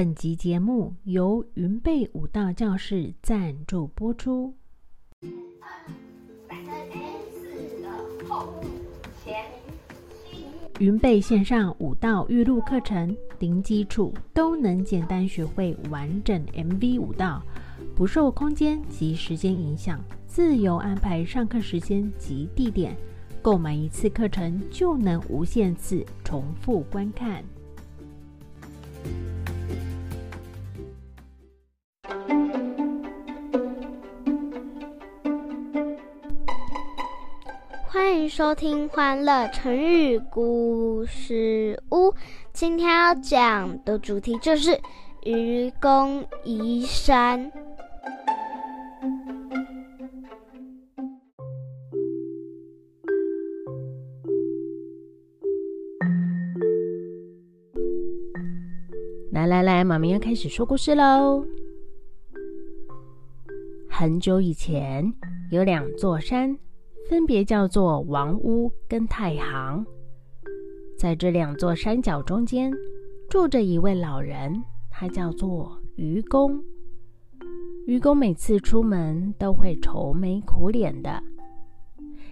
本集节目由云贝舞蹈教室赞助播出。云贝线上舞蹈预录课程，零基础都能简单学会完整 MV 舞蹈，不受空间及时间影响，自由安排上课时间及地点。购买一次课程就能无限次重复观看。欢迎收听《欢乐成语故事屋》，今天要讲的主题就是愚公移山。来来来，妈咪要开始说故事喽。很久以前，有两座山。分别叫做王屋跟太行，在这两座山脚中间住着一位老人，他叫做愚公。愚公每次出门都会愁眉苦脸的，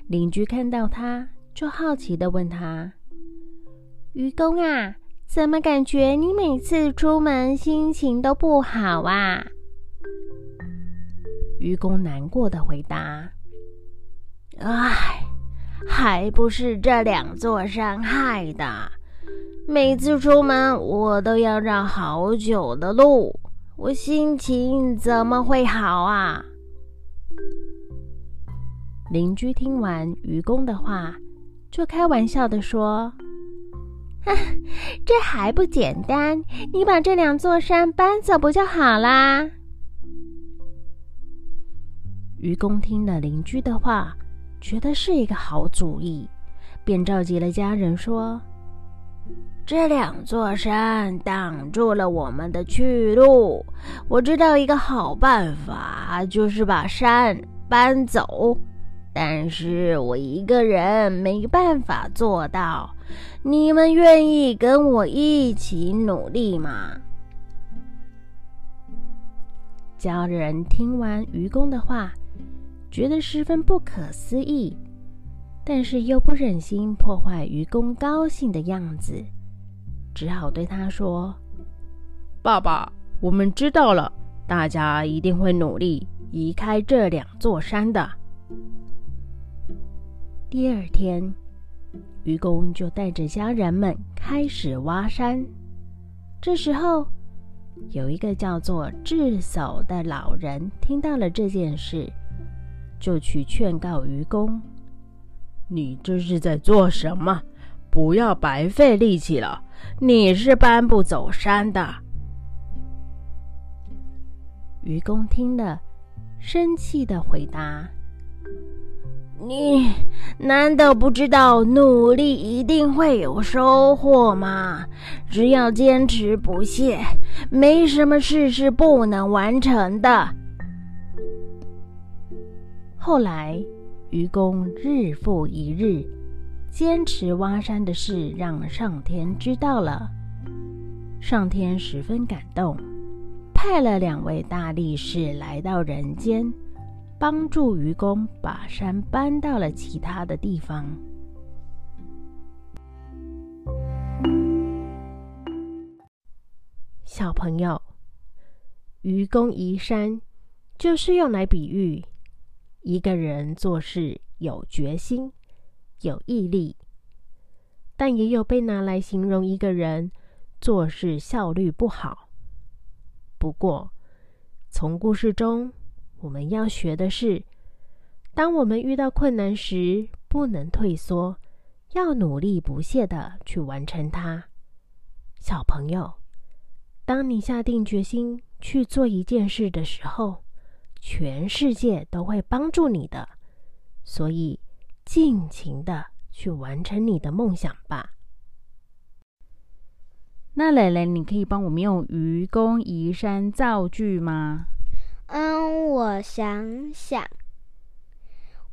邻居看到他就好奇的问他：“愚公啊，怎么感觉你每次出门心情都不好啊？”愚公难过的回答。唉，还不是这两座山害的。每次出门，我都要绕好久的路，我心情怎么会好啊？邻居听完愚公的话，就开玩笑的说：“ 这还不简单？你把这两座山搬走不就好啦？”愚公听了邻居的话。觉得是一个好主意，便召集了家人说：“这两座山挡住了我们的去路，我知道一个好办法，就是把山搬走。但是我一个人没办法做到，你们愿意跟我一起努力吗？”家人听完愚公的话。觉得十分不可思议，但是又不忍心破坏愚公高兴的样子，只好对他说：“爸爸，我们知道了，大家一定会努力移开这两座山的。”第二天，愚公就带着家人们开始挖山。这时候，有一个叫做智叟的老人听到了这件事。就去劝告愚公：“你这是在做什么？不要白费力气了，你是搬不走山的。”愚公听了，生气的回答：“你难道不知道努力一定会有收获吗？只要坚持不懈，没什么事是不能完成的。”后来，愚公日复一日坚持挖山的事，让上天知道了。上天十分感动，派了两位大力士来到人间，帮助愚公把山搬到了其他的地方。小朋友，愚公移山就是用来比喻。一个人做事有决心、有毅力，但也有被拿来形容一个人做事效率不好。不过，从故事中我们要学的是：当我们遇到困难时，不能退缩，要努力不懈的去完成它。小朋友，当你下定决心去做一件事的时候，全世界都会帮助你的。所以，尽情的去完成你的梦想吧。那蕾蕾，你可以帮我们用愚公移山造句吗？嗯，我想想。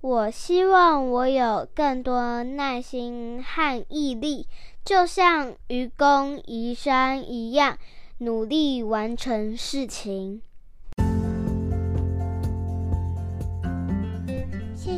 我希望我有更多耐心和毅力，就像愚公移山一样，努力完成事情。